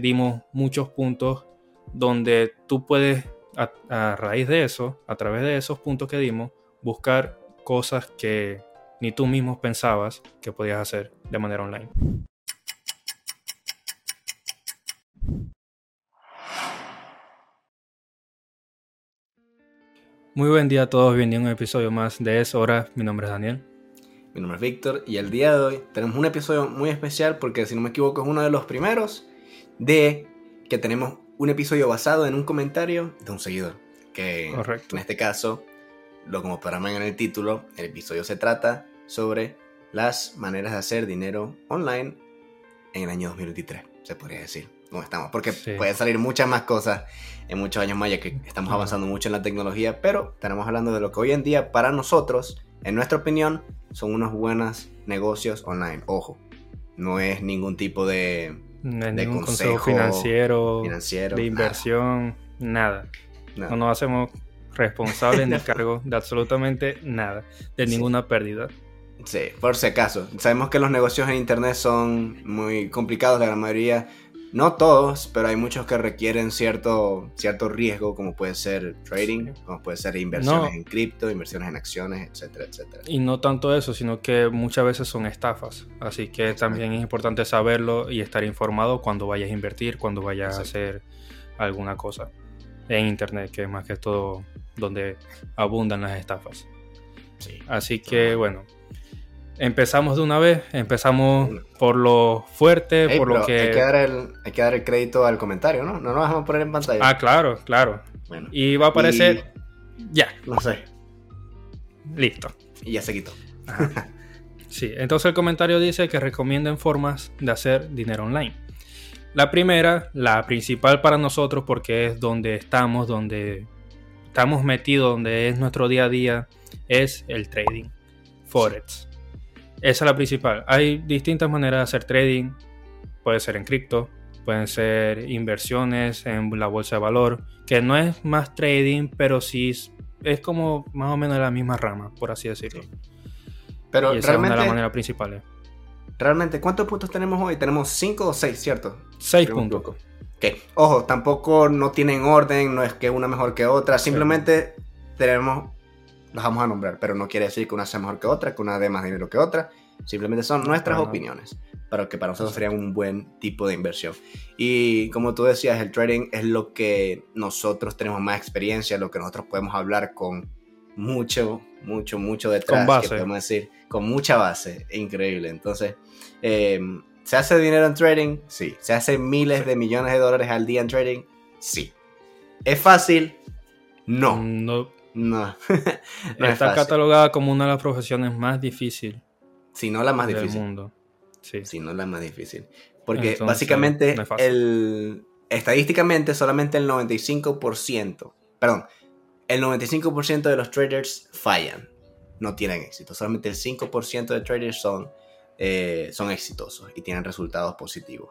dimos muchos puntos donde tú puedes, a, raíz de eso, a través de esos puntos que dimos, buscar cosas que ni tú mismo pensabas que podías hacer de manera online. Muy buen día a todos, bienvenidos a un episodio más de Es Hora. Mi nombre es Daniel. Mi nombre es Víctor y el día de hoy tenemos un episodio muy especial porque si no me equivoco es uno de los primeros de que tenemos un episodio basado en un comentario de un seguidor. Que Correcto. en este caso, lo como podrán en el título, el episodio se trata sobre las maneras de hacer dinero online en el año 2023, se podría decir. ¿Cómo estamos? Porque puede salir muchas más cosas en muchos años más, ya que estamos avanzando mucho en la tecnología, pero estaremos hablando de lo que hoy en día para nosotros, en nuestra opinión, son unos buenos negocios online. Ojo, no es ningún tipo de, ningún consejo, financiero, de inversión, nada. No nos hacemos responsables ni cargo de absolutamente nada, de ninguna pérdida. Sí, por si acaso. Sabemos que los negocios en Internet son muy complicados, la gran mayoría no todos, pero hay muchos que requieren cierto, cierto riesgo, como puede ser trading, como puede ser inversiones en cripto, inversiones en acciones, etcétera, etcétera. Y no tanto eso, sino que muchas veces son estafas. Así que también es importante saberlo y estar informado cuando vayas a invertir, cuando vayas a hacer alguna cosa en Internet, que es más que todo donde abundan las estafas. Sí, Así que bueno, Empezamos de una vez, empezamos por lo fuerte, por lo que... Hay que, dar el, hay que dar el crédito al comentario, ¿no? No lo vamos a poner en pantalla. Ah, claro, claro. Bueno, y va a aparecer... Ya. No sé. Listo. Y ya se quitó. sí, entonces el comentario dice que recomienden formas de hacer dinero online. La primera, la principal para nosotros porque es donde estamos, donde estamos metidos, donde es nuestro día a día, es el trading. Forex. Esa es la principal. Hay distintas maneras de hacer trading. Puede ser en cripto, pueden ser inversiones en la bolsa de valor, que no es más trading, pero sí es como más o menos la misma rama, por así decirlo. Pero esa realmente, es una de las maneras principales. Realmente, ¿cuántos puntos tenemos hoy? Tenemos 5 o 6, ¿cierto? 6 puntos. Ok, ojo, tampoco no tienen orden, no es que una mejor que otra, simplemente tenemos las vamos a nombrar, pero no quiere decir que una sea mejor que otra, que una dé más dinero que otra. Simplemente son nuestras opiniones, pero que para nosotros sería un buen tipo de inversión. Y como tú decías, el trading es lo que nosotros tenemos más experiencia, lo que nosotros podemos hablar con mucho, mucho, mucho detrás. Con base. podemos decir, con mucha base. Increíble. Entonces, em, ¿se hace dinero en trading? Sí. ¿Se hace miles de millones de dólares al día en trading? Sí. ¿Es fácil? No. No no. Está catalogada como una de las profesiones más difíciles. Si no la más del difícil. mundo. Sí. Si no la más difícil. Porque básicamente, el, estadísticamente, solamente el 95%, perdón, el 95% de los traders fallan, no tienen éxito. Solamente el 5% de traders son, eh, son exitosos y tienen resultados positivos.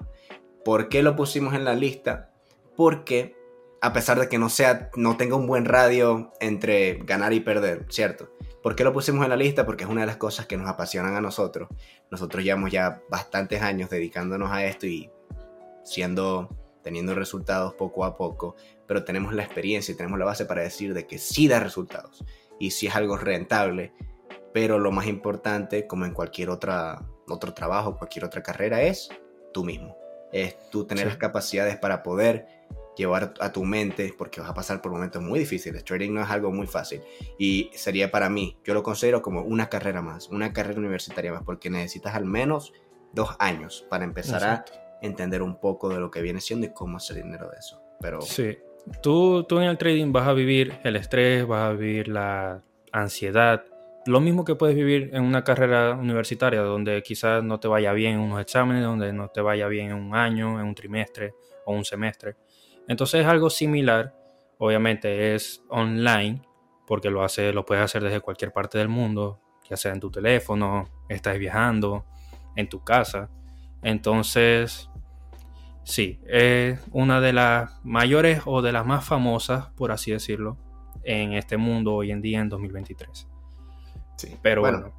¿Por qué lo pusimos en la lista? Porque a pesar de que no sea, no tenga un buen radio entre ganar y perder, ¿cierto? ¿Por qué lo pusimos en la lista? Porque es una de las cosas que nos apasionan a nosotros. Nosotros llevamos ya bastantes años dedicándonos a esto y siendo, teniendo resultados poco a poco, pero tenemos la experiencia y tenemos la base para decir de que sí da resultados y sí es algo rentable, pero lo más importante, como en cualquier otra, otro trabajo, cualquier otra carrera, es tú mismo. Es tú tener las capacidades para poder llevar a tu mente, porque vas a pasar por momentos muy difíciles. Trading no es algo muy fácil. Y sería para mí, yo lo considero como una carrera más, una carrera universitaria más, porque necesitas al menos dos años para empezar a entender un poco de lo que viene siendo y cómo hacer dinero de eso. Pero... Sí, tú, tú en el trading vas a vivir el estrés, vas a vivir la ansiedad, lo mismo que puedes vivir en una carrera universitaria donde quizás no te vaya bien en unos exámenes, donde no te vaya bien en un año, en un trimestre o un semestre. Entonces es algo similar, obviamente es online, porque lo, hace, lo puedes hacer desde cualquier parte del mundo, ya sea en tu teléfono, estás viajando, en tu casa. Entonces, sí, es una de las mayores o de las más famosas, por así decirlo, en este mundo hoy en día en 2023. Sí, pero bueno,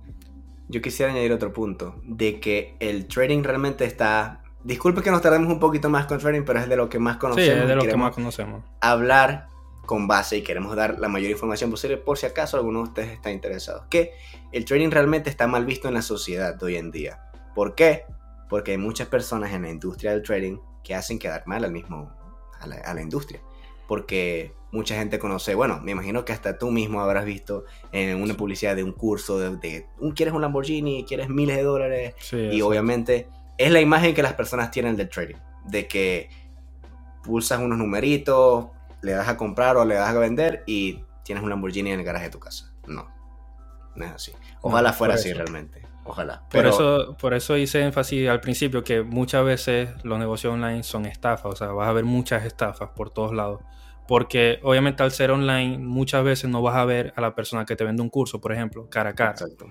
Yo quisiera añadir otro punto, de que el trading realmente está disculpe que nos tardemos un poquito más con trading, pero es de lo que más conocemos. Sí, es de lo que más conocemos. Hablar con base y queremos dar la mayor información posible por si acaso alguno de ustedes está interesado. Que el trading realmente está mal visto en la sociedad de hoy en día. ¿Por qué? Porque hay muchas personas en la industria del trading que hacen quedar mal al mismo, a la, industria. Porque mucha gente conoce, bueno, me imagino que hasta tú mismo habrás visto en una publicidad de un curso de, quieres un Lamborghini, quieres miles de dólares. y obviamente es la imagen que las personas tienen del trading. De que pulsas unos numeritos, le das a comprar o le das a vender y tienes un Lamborghini en el garaje de tu casa. No, no es así. Ojalá fuera así realmente. Ojalá. Pero... Por, eso, por eso hice énfasis al principio que muchas veces los negocios online son estafas. O sea, vas a ver muchas estafas por todos lados. Porque obviamente al ser online muchas veces no vas a ver a la persona que te vende un curso, por ejemplo, cara a cara. Exacto.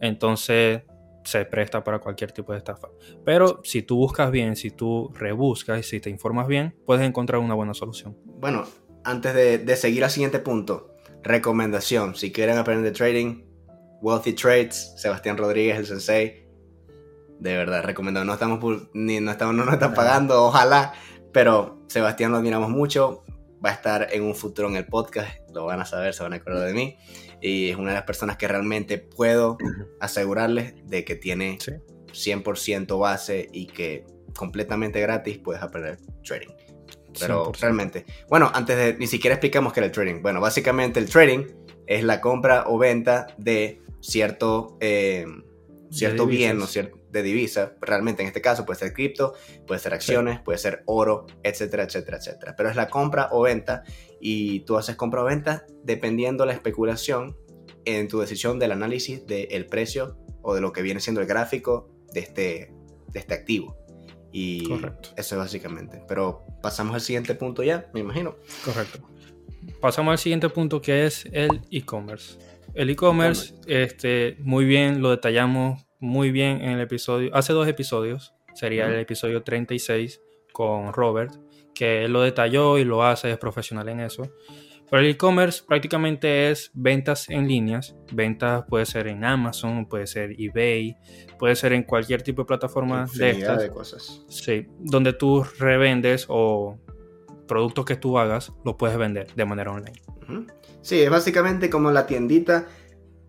Entonces se presta para cualquier tipo de estafa. Pero si tú buscas bien, si tú rebuscas y si te informas bien, puedes encontrar una buena solución. Bueno, antes de, seguir al siguiente punto, recomendación, si quieren aprender de trading, Wealthy Trades, Sebastián Rodríguez, el sensei, de verdad, recomendado. No estamos, ni, no estamos, no nos están pagando, ojalá, pero Sebastián lo admiramos mucho, va a estar en un futuro en el podcast, lo van a saber, se van a acordar de mí y es una de las personas que realmente puedo asegurarles de que tiene 100% base y que completamente gratis puedes aprender trading. Pero realmente, bueno, antes de ni siquiera explicamos qué es el trading. Bueno, básicamente el trading es la compra o venta de cierto, eh, cierto bien o cierto de divisa, realmente en este caso puede ser cripto, puede ser acciones, puede ser oro, etcétera, etcétera, etcétera. Pero es la compra o venta y tú haces compra o venta dependiendo la especulación en tu decisión del análisis del precio o de lo que viene siendo el gráfico de este, de este activo. Y eso es básicamente. Pero pasamos al siguiente punto ya, me imagino. Correcto. Pasamos al siguiente punto que es el e-commerce. El e-commerce, este, muy bien, lo detallamos muy bien en el episodio, hace dos episodios, sería el episodio 36 con Robert, que él lo detalló y lo hace, es profesional en eso. Pero el e-commerce prácticamente es ventas en líneas. Ventas puede ser en Amazon, puede ser eBay, puede ser en cualquier tipo de plataforma de estas. de cosas. Sí, donde tú revendes o productos que tú hagas, los puedes vender de manera online. Sí, es básicamente como la tiendita,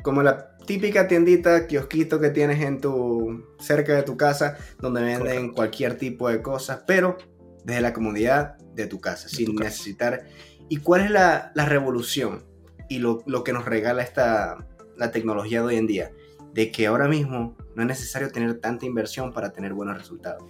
como la típica tiendita, kiosquito que tienes en tu cerca de tu casa, donde venden cualquier tipo de cosas, pero desde la comodidad de tu casa, sin necesitar. ¿Y cuál es la, revolución y lo, que nos regala esta, la tecnología de hoy en día? De que ahora mismo no es necesario tener tanta inversión para tener buenos resultados.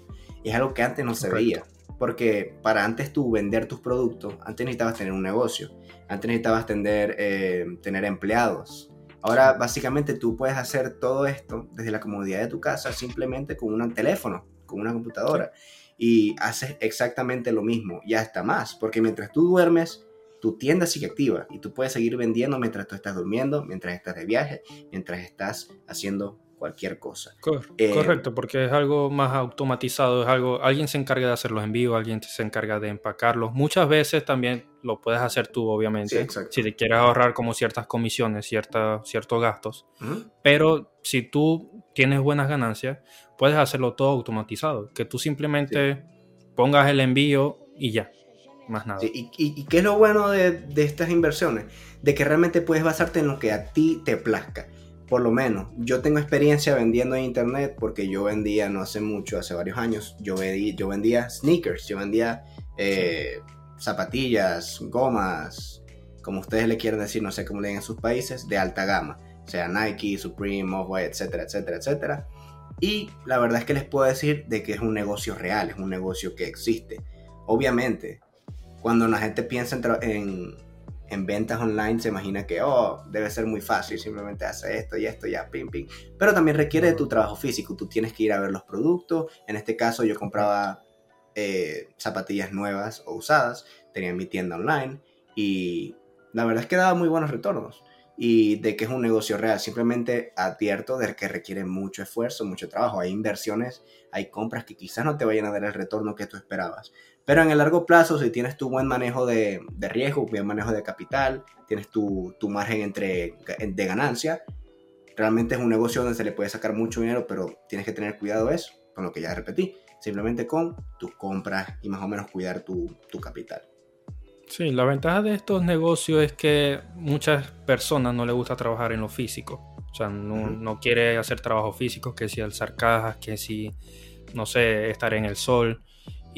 es algo que antes no se veía. Porque para antes tú vender tus productos, antes necesitabas tener un negocio, antes necesitabas tener, eh, tener empleados, Ahora básicamente tú puedes hacer todo esto desde la comodidad de tu casa simplemente con un teléfono, con una computadora. Y haces exactamente lo mismo y hasta más, porque mientras tú duermes, tu tienda sigue activa y tú puedes seguir vendiendo mientras tú estás durmiendo, mientras estás de viaje, mientras estás haciendo cualquier cosa. Eh, correcto, porque es algo más automatizado, es algo, alguien se encarga de hacer los envíos, alguien se encarga de empacarlos. Muchas veces también lo puedes hacer tú, obviamente, si te quieres ahorrar como ciertas comisiones, ciertos gastos. Pero si tú tienes buenas ganancias, puedes hacerlo todo automatizado, que tú simplemente pongas el envío y ya. Más nada. ¿Y, y, qué es lo bueno de, de estas inversiones? De que realmente puedes basarte en lo que a ti te plazca por lo menos, yo tengo experiencia vendiendo en internet porque yo vendía no hace mucho, hace varios años, yo, vendía, yo vendía sneakers, yo vendía eh, zapatillas, gomas, como ustedes le quieren decir, no sé cómo le en sus países, de alta gama, sea, Nike, Supreme, Off-White, etcétera, etcétera, etcétera. Y la verdad es que les puedo decir de que es un negocio real, es un negocio que existe. Obviamente, cuando la gente piensa en, en ventas online se imagina que, oh, debe ser muy fácil, simplemente hace esto y esto, ya, ping, ping. Pero también requiere de tu trabajo físico, tú tienes que ir a ver los productos. En este caso yo compraba eh, zapatillas nuevas o usadas, tenía mi tienda online y la verdad es que daba muy buenos retornos. Y de que es un negocio real, simplemente advierto de que requiere mucho esfuerzo, mucho trabajo. Hay inversiones, hay compras que quizás no te vayan a dar el retorno que tú esperabas. Pero en el largo plazo, si tienes tu buen manejo de, de riesgo, buen manejo de capital, tienes tu, tu margen entre, de ganancia, realmente es un negocio donde se le puede sacar mucho dinero, pero tienes que tener cuidado eso, con lo que ya repetí. simplemente con tus compras y más o menos cuidar tu, tu capital. Sí, la ventaja de estos negocios es que muchas personas no les gusta trabajar en lo físico. O sea, no, no quiere hacer trabajo físico, que si alzar cajas, que si, no sé, estar en el sol.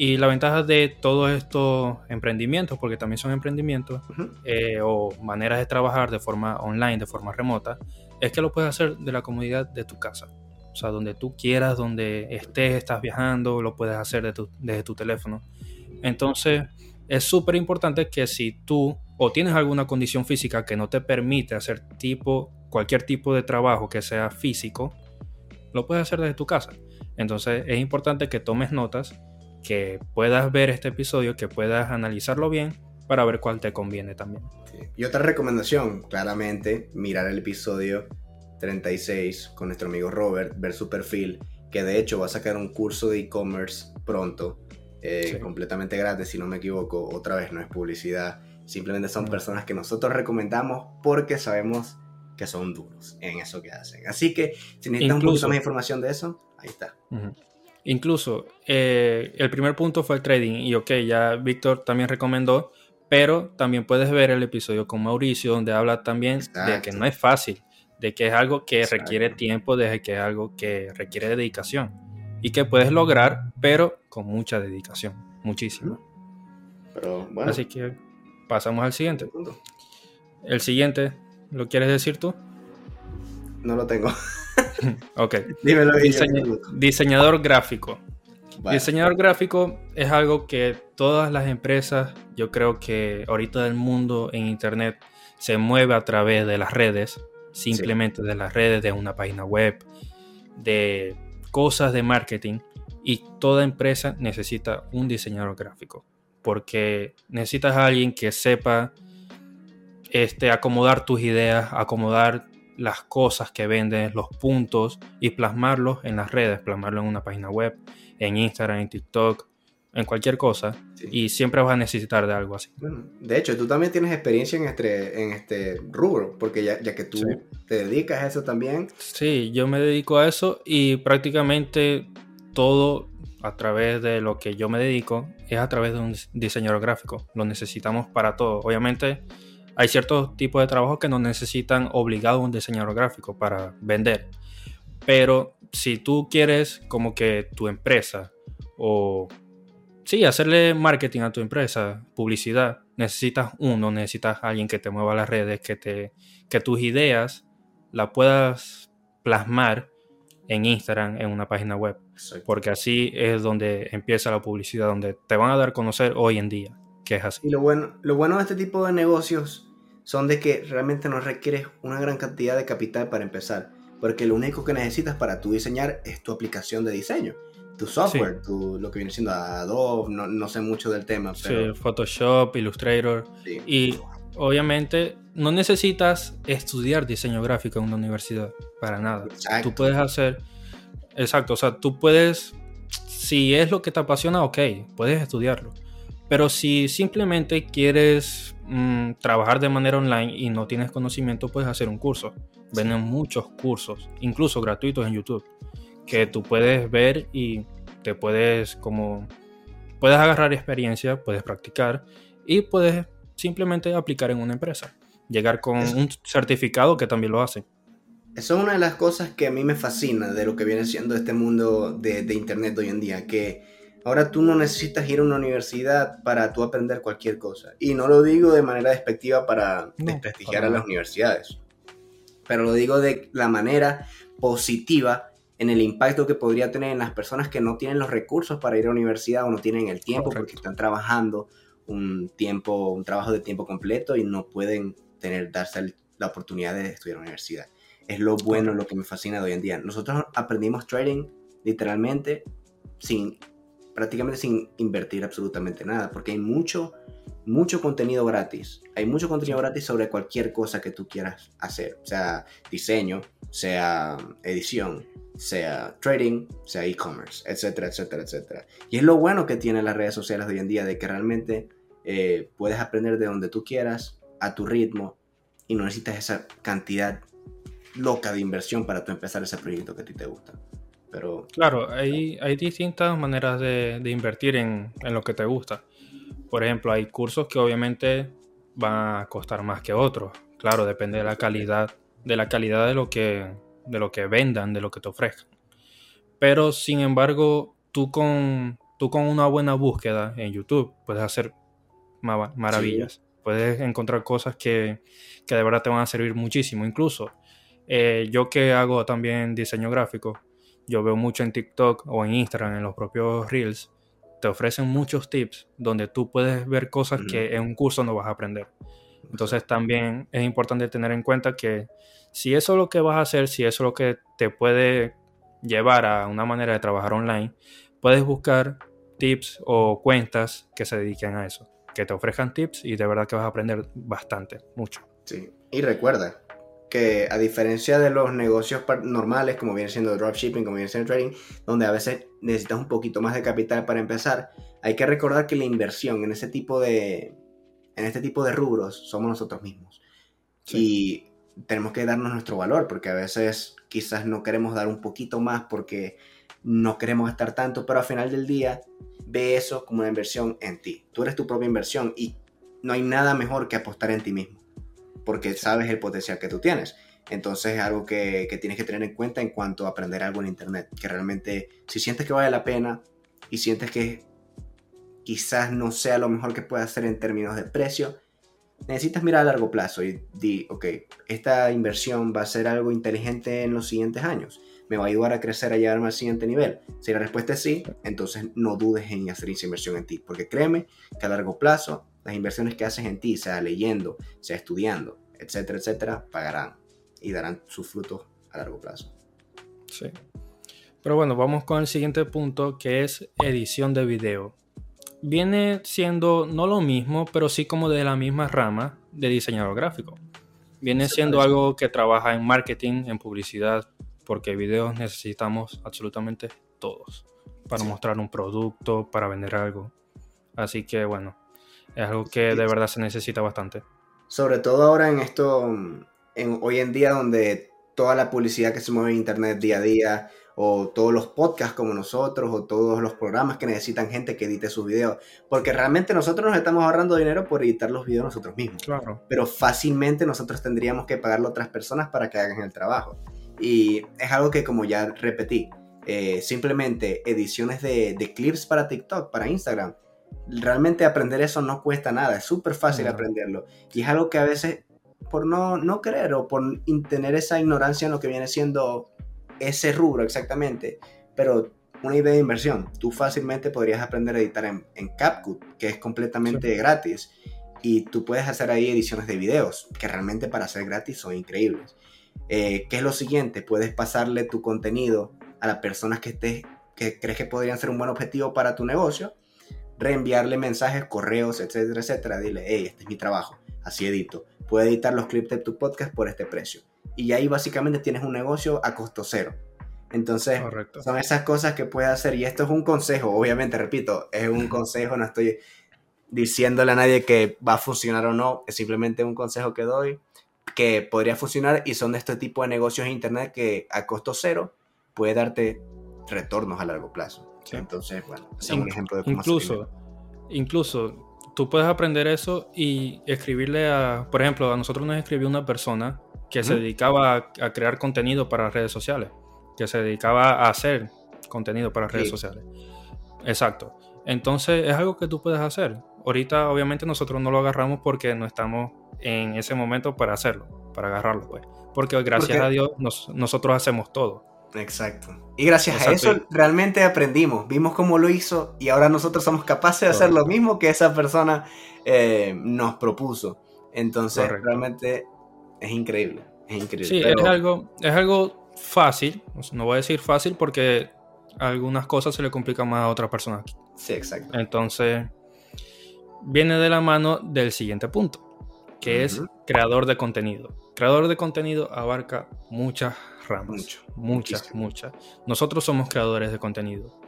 Y la ventaja de todos estos emprendimientos, porque también son emprendimientos, eh, o maneras de trabajar de forma online, de forma remota, es que lo puedes hacer de la comodidad de tu casa. O sea, donde tú quieras, donde estés, estás viajando, lo puedes hacer desde tu teléfono. Entonces, es súper importante que si tú o tienes alguna condición física que no te permite hacer tipo, cualquier tipo de trabajo que sea físico, lo puedes hacer desde tu casa. Entonces, es importante que tomes notas que puedas ver este episodio, que puedas analizarlo bien para ver cuál te conviene también. Y otra recomendación, claramente, mirar el episodio 36 con nuestro amigo Robert, ver su perfil, que de hecho va a sacar un curso de e-commerce pronto, eh, completamente gratis, si no me equivoco, otra vez no es publicidad, simplemente son personas que nosotros recomendamos porque sabemos que son duros en eso que hacen. Así que si necesitas un poquito más información de eso, ahí está. Incluso eh, el primer punto fue el trading y ok, ya Víctor también recomendó, pero también puedes ver el episodio con Mauricio donde habla también de que no es fácil, de que es algo que requiere tiempo, de que es algo que requiere dedicación y que puedes lograr, pero con mucha dedicación, muchísimo. Así que pasamos al siguiente. El siguiente, ¿lo quieres decir tú? No lo tengo. ok. Dímelo diseñador gráfico. Diseñador gráfico es algo que todas las empresas, yo creo que ahorita del mundo en Internet se mueve a través de las redes, simplemente de las redes, de una página web, de cosas de marketing. Y toda empresa necesita un diseñador gráfico, porque necesitas a alguien que sepa este, acomodar tus ideas, acomodar las cosas que venden, los puntos y plasmarlos en las redes, plasmarlo en una página web, en Instagram, en TikTok, en cualquier cosa. Y siempre vas a necesitar de algo así. de hecho, tú también tienes experiencia en este, en este rubro, porque ya, que tú te dedicas a eso también. Sí, yo me dedico a eso y prácticamente todo a través de lo que yo me dedico es a través de un diseñador gráfico. Lo necesitamos para todo. Obviamente hay ciertos tipos de trabajos que no necesitan obligado un diseñador gráfico para vender. Pero si tú quieres como que tu empresa o sí, hacerle marketing a tu empresa, publicidad, necesitas uno, necesitas alguien que te mueva las redes, que te que tus ideas las puedas plasmar en Instagram, en una página web. Porque así es donde empieza la publicidad, donde te van a dar a conocer hoy en día, que es así. Y lo bueno, lo bueno de este tipo de negocios son de que realmente no requieres una gran cantidad de capital para empezar, porque lo único que necesitas para tu diseñar es tu aplicación de diseño, tu software, tu, lo que viene siendo Adobe, no, no, sé mucho del tema. Pero... Sí, Photoshop, Illustrator. Y obviamente no necesitas estudiar diseño gráfico en una universidad, para nada. Tú puedes hacer, exacto, o sea, tú puedes, si es lo que te apasiona, ok, puedes estudiarlo. Pero si simplemente quieres Mm, trabajar de manera online y no tienes conocimiento, puedes hacer un curso. Venden muchos cursos, incluso gratuitos en YouTube, que tú puedes ver y te puedes como puedes agarrar experiencia, puedes practicar y puedes simplemente aplicar en una empresa. Llegar con un certificado que también lo hace. Eso es una de las cosas que a mí me fascina de lo que viene siendo este mundo de, de Internet hoy en día, que Ahora tú no necesitas ir a una universidad para tú aprender cualquier cosa. Y no lo digo de manera despectiva para desprestigiar a las universidades, pero lo digo de la manera positiva en el impacto que podría tener en las personas que no tienen los recursos para ir a la universidad o no tienen el tiempo porque están trabajando un tiempo, un trabajo de tiempo completo y no pueden tener, darse la oportunidad de estudiar en la universidad. Es lo bueno, lo que me fascina de hoy en día. Nosotros aprendimos trading literalmente sin prácticamente sin invertir absolutamente nada, porque hay mucho, mucho contenido gratis. Hay mucho contenido gratis sobre cualquier cosa que tú quieras hacer, sea diseño, sea edición, sea trading, sea e-commerce, etcétera, etcétera, etcétera. Y es lo bueno que tienen las redes sociales de hoy en día, de que realmente eh, puedes aprender de donde tú quieras, a tu ritmo, y no necesitas esa cantidad loca de inversión para tú empezar ese proyecto que a ti te gusta. Pero... Claro, hay, hay distintas maneras de, invertir en, lo que te gusta. Por ejemplo, hay cursos que obviamente van a costar más que otros. Claro, depende de la calidad, de la calidad de lo que, de lo que vendan, de lo que te ofrezcan. Pero sin embargo, tú con, tú con una buena búsqueda en YouTube puedes hacer maravillas. Puedes encontrar cosas que, que, de verdad te van a servir muchísimo. Incluso eh, yo que hago también diseño gráfico, yo veo mucho en TikTok o en Instagram, en los propios Reels, te ofrecen muchos tips donde tú puedes ver cosas que en un curso no vas a aprender. Entonces también es importante tener en cuenta que si eso es lo que vas a hacer, si eso es lo que te puede llevar a una manera de trabajar online, puedes buscar tips o cuentas que se dediquen a eso, que te ofrezcan tips y de verdad que vas a aprender bastante, mucho. Sí, y recuerda que a diferencia de los negocios normales, como viene siendo dropshipping, como viene siendo trading, donde a veces necesitas un poquito más de capital para empezar, hay que recordar que la inversión en ese tipo de, en este tipo de rubros somos nosotros mismos. Y tenemos que darnos nuestro valor, porque a veces quizás no queremos dar un poquito más porque no queremos estar tanto, pero al final del día ve eso como una inversión en ti. Tú eres tu propia inversión y no hay nada mejor que apostar en ti mismo, porque sabes el potencial que tú tienes. Entonces es algo que, que tienes que tener en cuenta en cuanto a aprender algo en Internet, que realmente si sientes que vale la pena y sientes que quizás no sea lo mejor que puedas hacer en términos de precio, necesitas mirar a largo plazo y di, ok, esta inversión va a ser algo inteligente en los siguientes años me va a ayudar a crecer, a llevarme al siguiente nivel? Si la respuesta es sí, entonces no dudes en hacer esa inversión en ti, porque créeme que a largo plazo las inversiones que haces en ti, sea leyendo, sea estudiando, etcétera, etcétera, pagarán y darán sus frutos a largo plazo. Sí. Pero bueno, vamos con el siguiente punto que es edición de video. Viene siendo no lo mismo, pero sí como de la misma rama de diseñador gráfico. Viene siendo algo que trabaja en marketing, en publicidad, porque videos necesitamos absolutamente todos para mostrar un producto, para vender algo. Así que bueno, es algo que de verdad se necesita bastante. Sobre todo ahora en esto, en, hoy en día donde toda la publicidad que se mueve en internet día a día, o todos los podcasts como nosotros, o todos los programas que necesitan gente que edite sus videos, porque realmente nosotros nos estamos ahorrando dinero por editar los videos nosotros mismos. Claro. Pero fácilmente nosotros tendríamos que pagarle a otras personas para que hagan el trabajo. Y es algo que como ya repetí, eh, simplemente ediciones de, clips para TikTok, para Instagram. Realmente aprender eso no cuesta nada, es súper fácil aprenderlo. Y es algo que a veces, por no, no querer o por tener esa ignorancia en lo que viene siendo ese rubro exactamente, pero una idea de inversión, tú fácilmente podrías aprender a editar en, en CapCut, que es completamente gratis, y tú puedes hacer ahí ediciones de videos, que realmente para ser gratis son increíbles. Eh, ¿Qué es lo siguiente? Puedes pasarle tu contenido a las personas que, estés, que crees que podrían ser un buen objetivo para tu negocio, reenviarle mensajes, correos, etcétera, etcétera. Dile, hey, este es mi trabajo, así edito. Puedo editar los clips de tu podcast por este precio. Y ahí básicamente tienes un negocio a costo cero. Entonces, son esas cosas que puedes hacer. Y esto es un consejo, obviamente, repito, es un consejo, no estoy diciéndole a nadie que va a funcionar o no, es simplemente un consejo que doy que podría funcionar y son de este tipo de negocios en Internet que a costo cero puede darte retornos a largo plazo. Entonces, bueno, es un ejemplo de cómo Incluso, incluso tú puedes aprender eso y escribirle a, por ejemplo, a nosotros nos escribió una persona que se dedicaba a, crear contenido para redes sociales, que se dedicaba a hacer contenido para redes sociales. Exacto. Entonces es algo que tú puedes hacer. Ahorita obviamente nosotros no lo agarramos porque no estamos en ese momento para hacerlo, para agarrarlo, pues. Porque gracias a Dios nosotros hacemos todo. Exacto. Y gracias a eso realmente aprendimos, vimos cómo lo hizo y ahora nosotros somos capaces de hacer lo mismo que esa persona eh, nos propuso. Entonces realmente es increíble. Es increíble. Sí, es, algo, es algo fácil, no voy a decir fácil porque algunas cosas se le complican más a otras personas. Sí, exacto. Entonces, viene de la mano del siguiente punto que es creador de contenido. Creador de contenido abarca muchas ramas. muchas, muchas. Nosotros somos creadores de contenido.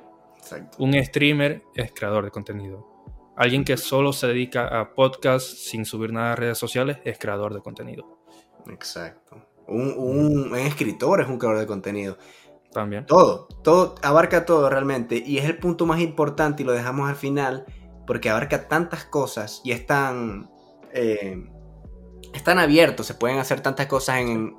Un streamer es creador de contenido. Alguien que solo se dedica a podcast sin subir nada a redes sociales es creador de contenido. Exacto. Un, escritor es un creador de contenido. También. Todo, todo, abarca todo realmente. Y es el punto más importante y lo dejamos al final porque abarca tantas cosas y es tan, eh, abierto, se pueden hacer tantas cosas en,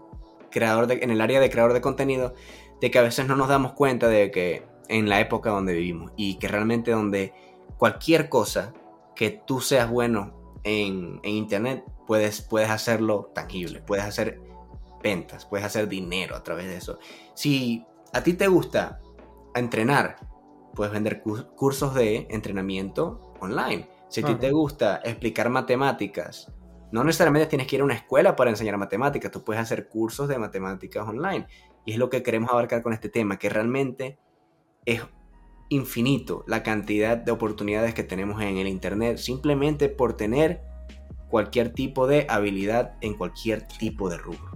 creador en el área de creador de contenido de que a veces no nos damos cuenta de que en la época donde vivimos y que realmente donde cualquier cosa que tú seas bueno en, internet puedes, puedes hacerlo tangible, puedes hacer ventas, puedes hacer dinero a través de eso. Si a ti te gusta entrenar, puedes vender cursos de entrenamiento online. Si a ti te gusta explicar matemáticas, no necesariamente tienes que ir a una escuela para enseñar matemáticas, tú puedes hacer cursos de matemáticas online. Y es lo que queremos abarcar con este tema, que realmente es infinito la cantidad de oportunidades que tenemos en el Internet simplemente por tener cualquier tipo de habilidad en cualquier tipo de rubro.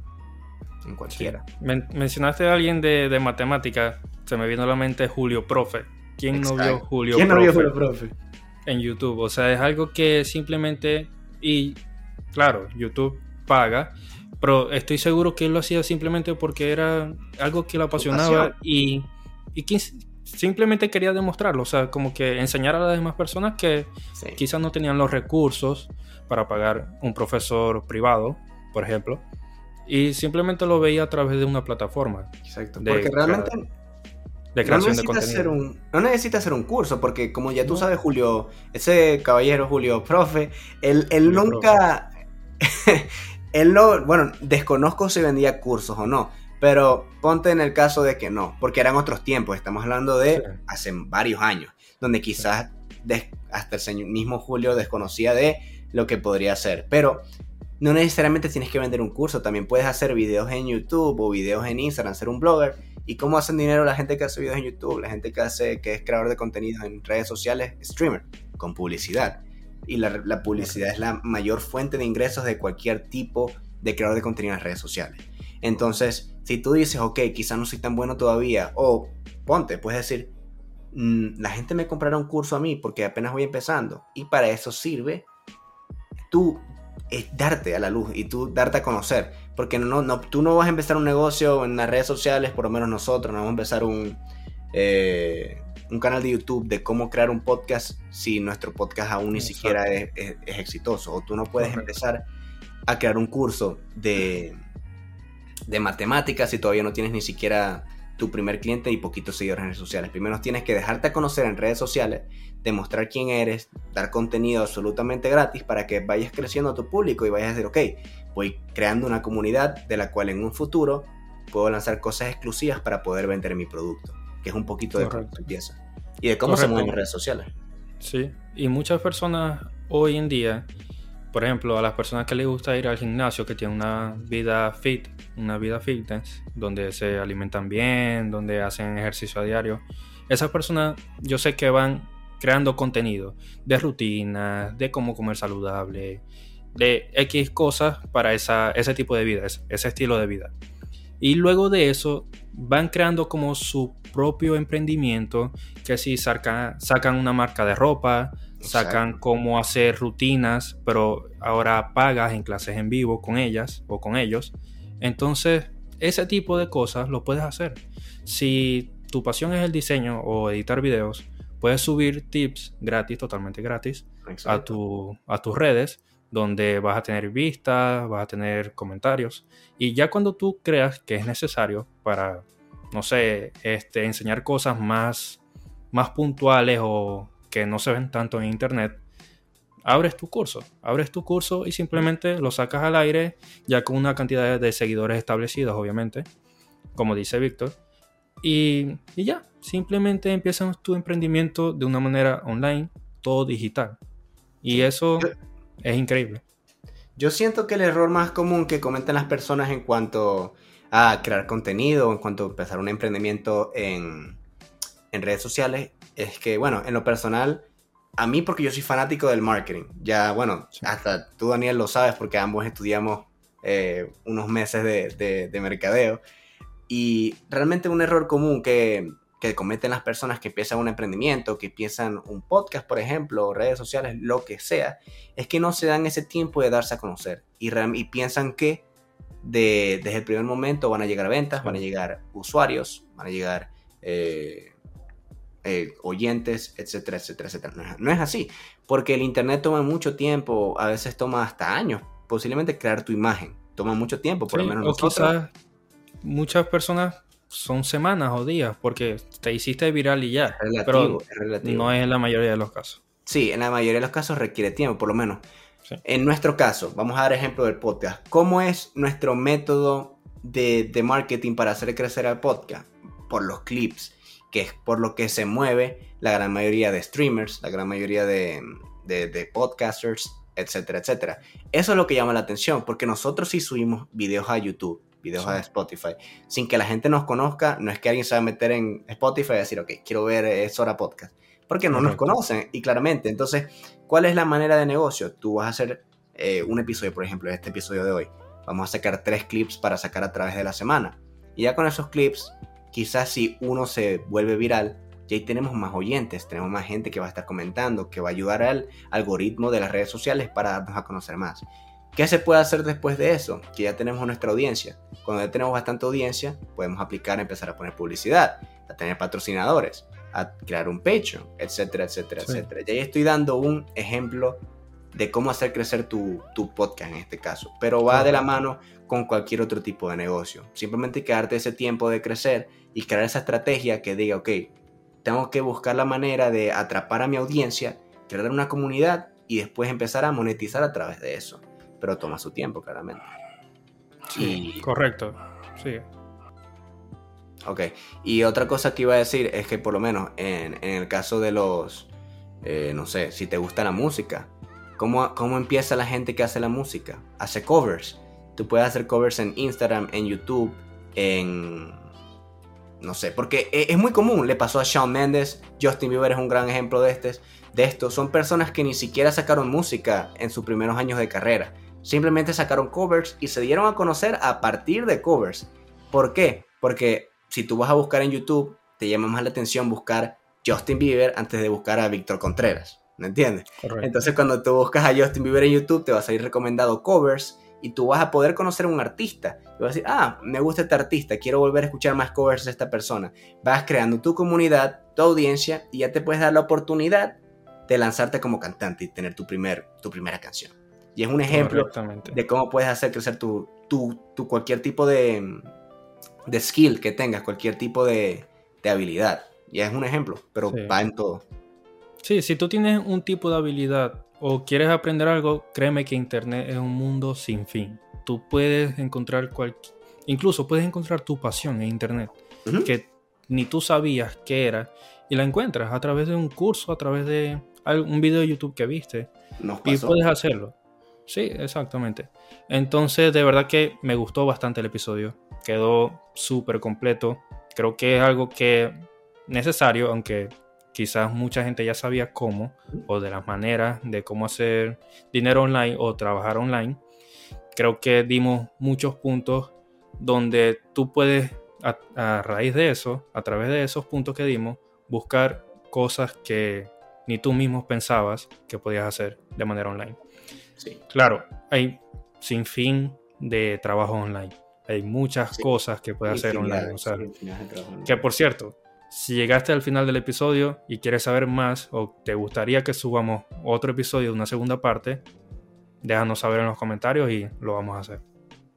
En cualquiera. mencionaste a alguien de, de matemática, se me vino a la mente Julio Profe. ¿Quién no vio Julio ¿Quién no vio Julio Profe? En YouTube. O sea, es algo que simplemente. Y claro, YouTube paga. Pero estoy seguro que él lo hacía simplemente porque era algo que le apasionaba y, y simplemente quería demostrarlo, o sea, como que enseñar a las demás personas que quizás no tenían los recursos para pagar un profesor privado, por ejemplo, y simplemente lo veía a través de una plataforma. Exacto, porque realmente de creación no de contenido. un, no necesita hacer un curso, porque como ya tú sabes, Julio, ese caballero Julio, profe, él, él nunca, él no, bueno, desconozco si vendía cursos o no, pero ponte en el caso de que no, porque eran otros tiempos, estamos hablando de hace varios años, donde quizás hasta el mismo Julio desconocía de lo que podría hacer. Pero no necesariamente tienes que vender un curso, también puedes hacer videos en YouTube o videos en Instagram, ser un blogger. ¿Y cómo hacen dinero la gente que hace videos en YouTube? La gente que hace, que es creador de contenido en redes sociales, streamer, con publicidad. Y la, la publicidad es la mayor fuente de ingresos de cualquier tipo de creador de contenido en redes sociales. Entonces, si tú dices, ok, quizás no soy tan bueno todavía, o ponte, puedes decir, mm, la gente me comprará un curso a mí porque apenas voy empezando. Y para eso sirve tú es darte a la luz y tú darte a conocer. Porque no, no, tú no vas a empezar un negocio en las redes sociales, por lo menos nosotros, no vamos a empezar un, eh, un canal de YouTube de cómo crear un podcast si nuestro podcast aún ni siquiera es, exitoso. O tú no puedes empezar a crear un curso de de matemáticas si todavía no tienes ni siquiera tu primer cliente y poquitos seguidores en redes sociales. Primero tienes que dejarte a conocer en redes sociales, demostrar quién eres, dar contenido absolutamente gratis para que vayas creciendo a tu público y vayas a decir, ok, voy creando una comunidad de la cual en un futuro puedo lanzar cosas exclusivas para poder vender mi producto, que es un poquito de cómo empieza. Y de cómo se mueven redes sociales. Sí, y muchas personas hoy en día por ejemplo, a las personas que les gusta ir al gimnasio, que tienen una vida fit, una vida fitness, donde se alimentan bien, donde hacen ejercicio a diario, esas personas yo sé que van creando contenido de rutinas, de cómo comer saludable, de X cosas para esa, ese tipo de vida, ese estilo de vida. Y luego de eso van creando como su propio emprendimiento, que si sacan, sacan una marca de ropa, sacan cómo hacer rutinas, pero ahora pagas en clases en vivo con ellas o con ellos. Entonces, ese tipo de cosas lo puedes hacer. Si tu pasión es el diseño o editar videos, puedes subir tips gratis, totalmente gratis, a, tu, a tus redes, donde vas a tener vistas, vas a tener comentarios. Y ya cuando tú creas que es necesario para, no sé, este, enseñar cosas más, más puntuales o que no se ven tanto en internet, abres tu curso, abres tu curso y simplemente lo sacas al aire ya con una cantidad de seguidores establecidos, obviamente, como dice Víctor, y, ya, simplemente empiezas tu emprendimiento de una manera online, todo digital. Y eso es increíble. Yo siento que el error más común que cometen las personas en cuanto a crear contenido, en cuanto a empezar un emprendimiento en, en redes sociales, es que, bueno, en lo personal, a mí porque yo soy fanático del marketing, ya, bueno, hasta tú Daniel lo sabes porque ambos estudiamos eh, unos meses de, de, mercadeo, y realmente un error común que, que, cometen las personas que empiezan un emprendimiento, que empiezan un podcast, por ejemplo, o redes sociales, lo que sea, es que no se dan ese tiempo de darse a conocer y, y piensan que desde el primer momento van a llegar ventas, van a llegar usuarios, van a llegar eh, eh, oyentes, etcétera, etcétera, etcétera. No es, así, porque el Internet toma mucho tiempo, a veces toma hasta años, posiblemente crear tu imagen. Toma mucho tiempo, por lo menos nosotros. Quizás muchas personas son semanas o días porque te hiciste viral y ya. pero no es en la mayoría de los casos. Sí, en la mayoría de los casos requiere tiempo, por lo menos. En nuestro caso, vamos a dar ejemplo del podcast. ¿Cómo es nuestro método de, marketing para hacer crecer al podcast? Por los clips, que es por lo que se mueve la gran mayoría de streamers, la gran mayoría de, podcasters, etcétera, etcétera. Eso es lo que llama la atención, porque nosotros sí subimos videos a YouTube, videos a Spotify, sin que la gente nos conozca. No es que alguien se va a meter en Spotify y decir, ok, quiero ver Es Hora Podcast porque no nos conocen y claramente. Entonces, ¿cuál es la manera de negocio? Tú vas a hacer eh, un episodio, por ejemplo, este episodio de hoy. Vamos a sacar tres clips para sacar a través de la semana. Y ya con esos clips, quizás si uno se vuelve viral, ya ahí tenemos más oyentes, tenemos más gente que va a estar comentando, que va a ayudar al algoritmo de las redes sociales para darnos a conocer más. ¿Qué se puede hacer después de eso? Que ya tenemos nuestra audiencia. Cuando ya tenemos bastante audiencia, podemos aplicar, empezar a poner publicidad, a tener patrocinadores a crear un pecho, etcétera, etcétera, etcétera. Y ahí estoy dando un ejemplo de cómo hacer crecer tu, podcast en este caso, pero va de la mano con cualquier otro tipo de negocio. Simplemente quedarte ese tiempo de crecer y crear esa estrategia que diga, ok, tengo que buscar la manera de atrapar a mi audiencia, crear una comunidad y después empezar a monetizar a través de eso. Pero toma su tiempo, claramente. Sí, correcto. Sí. Ok. Y otra cosa que iba a decir es que por lo menos en, el caso de los, eh, no sé, si te gusta la música, ¿cómo, ¿cómo empieza la gente que hace la música? Hace covers. Tú puedes hacer covers en Instagram, en YouTube, en... No sé, porque e, es muy común. Le pasó a Shawn Mendes, Justin Bieber es un gran ejemplo de, este, de esto. Son personas que ni siquiera sacaron música en sus primeros años de carrera. Simplemente sacaron covers y se dieron a conocer a partir de covers. ¿Por qué? Porque si tú vas a buscar en YouTube, te llama más la atención buscar Justin Bieber antes de buscar a Víctor Contreras. ¿Me entiendes? Entonces cuando tú buscas a Justin Bieber en YouTube, te vas a ir recomendado covers y tú vas a poder conocer a un artista. Y vas a decir, ah, me gusta este artista, quiero volver a escuchar más covers de esta persona. Vas creando tu comunidad, tu audiencia y ya te puedes dar la oportunidad de lanzarte como cantante y tener tu, primer, tu primera canción. Y es un ejemplo de cómo puedes hacer crecer tu, tu, tu cualquier tipo de, de skill que tengas, cualquier tipo de, habilidad. Y es un ejemplo, pero va en todo. Sí, si tú tienes un tipo de habilidad o quieres aprender algo, créeme que Internet es un mundo sin fin. Tú puedes encontrar cualquier... Incluso puedes encontrar tu pasión en Internet, que ni tú sabías qué era, y la encuentras a través de un curso, a través de un video de YouTube que viste. y puedes hacerlo. Sí, exactamente. Entonces, de verdad que me gustó bastante el episodio quedó súper completo. Creo que es algo que necesario, aunque quizás mucha gente ya sabía cómo o de las maneras de cómo hacer dinero online o trabajar online. Creo que dimos muchos puntos donde tú puedes, a, raíz de eso, a través de esos puntos que dimos, buscar cosas que ni tú mismo pensabas que podías hacer de manera online. Sí. Claro, hay sin fin de trabajo online. Hay muchas cosas que puedes hacer online. que por cierto, si llegaste al final del episodio y quieres saber más o te gustaría que subamos otro episodio de una segunda parte, déjanos saber en los comentarios y lo vamos a hacer.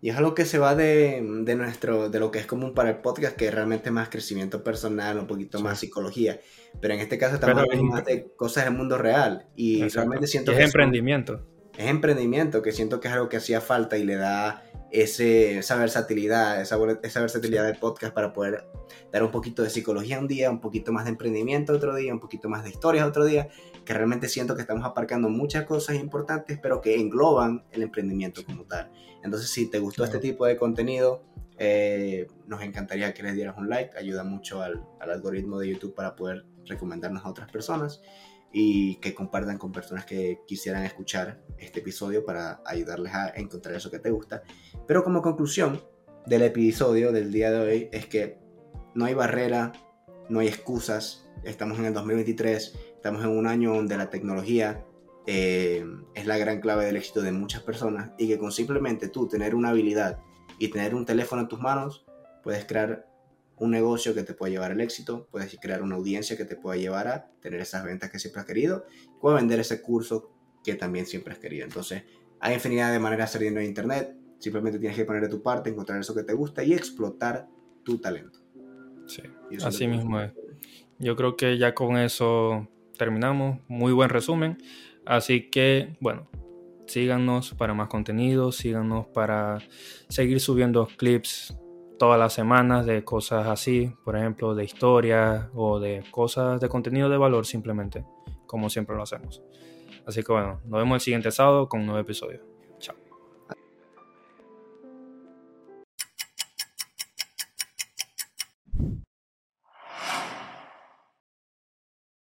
Y es algo que se va de, nuestro, de lo que es común para el podcast, que es realmente más crecimiento personal, un poquito más psicología. Pero en este caso estamos hablando más de cosas del mundo real. Y realmente siento es emprendimiento. Es emprendimiento, que siento que es algo que hacía falta y le da ese, esa versatilidad, esa, esa versatilidad del podcast para poder dar un poquito de psicología un día, un poquito más de emprendimiento otro día, un poquito más de historias otro día, que realmente siento que estamos aparcando muchas cosas importantes, pero que engloban el emprendimiento como tal. Entonces, si te gustó este tipo de contenido, eh, nos encantaría que les dieras un like, ayuda mucho al, al algoritmo de YouTube para poder recomendarnos a otras personas y que compartan con personas que quisieran escuchar este episodio para ayudarles a encontrar eso que te gusta. Pero como conclusión del episodio del día de hoy es que no hay barrera, no hay excusas, estamos en el 2023, estamos en un año donde la tecnología eh, es la gran clave del éxito de muchas personas y que con simplemente tú tener una habilidad y tener un teléfono en tus manos, puedes crear un negocio que te puede llevar al éxito, puedes crear una audiencia que te pueda llevar a tener esas ventas que siempre has querido, puedes vender ese curso que también siempre has querido. Entonces, hay infinidad de maneras de hacer dinero en Internet, simplemente tienes que poner de tu parte, encontrar eso que te gusta y explotar tu talento. Sí, así mismo es. Yo creo que ya con eso terminamos. Muy buen resumen. Así que, bueno, síganos para más contenido, síganos para seguir subiendo clips todas las semanas de cosas así, por ejemplo, de historia o de cosas de contenido de valor simplemente, como siempre lo hacemos. Así que bueno, nos vemos el siguiente sábado con un nuevo episodio.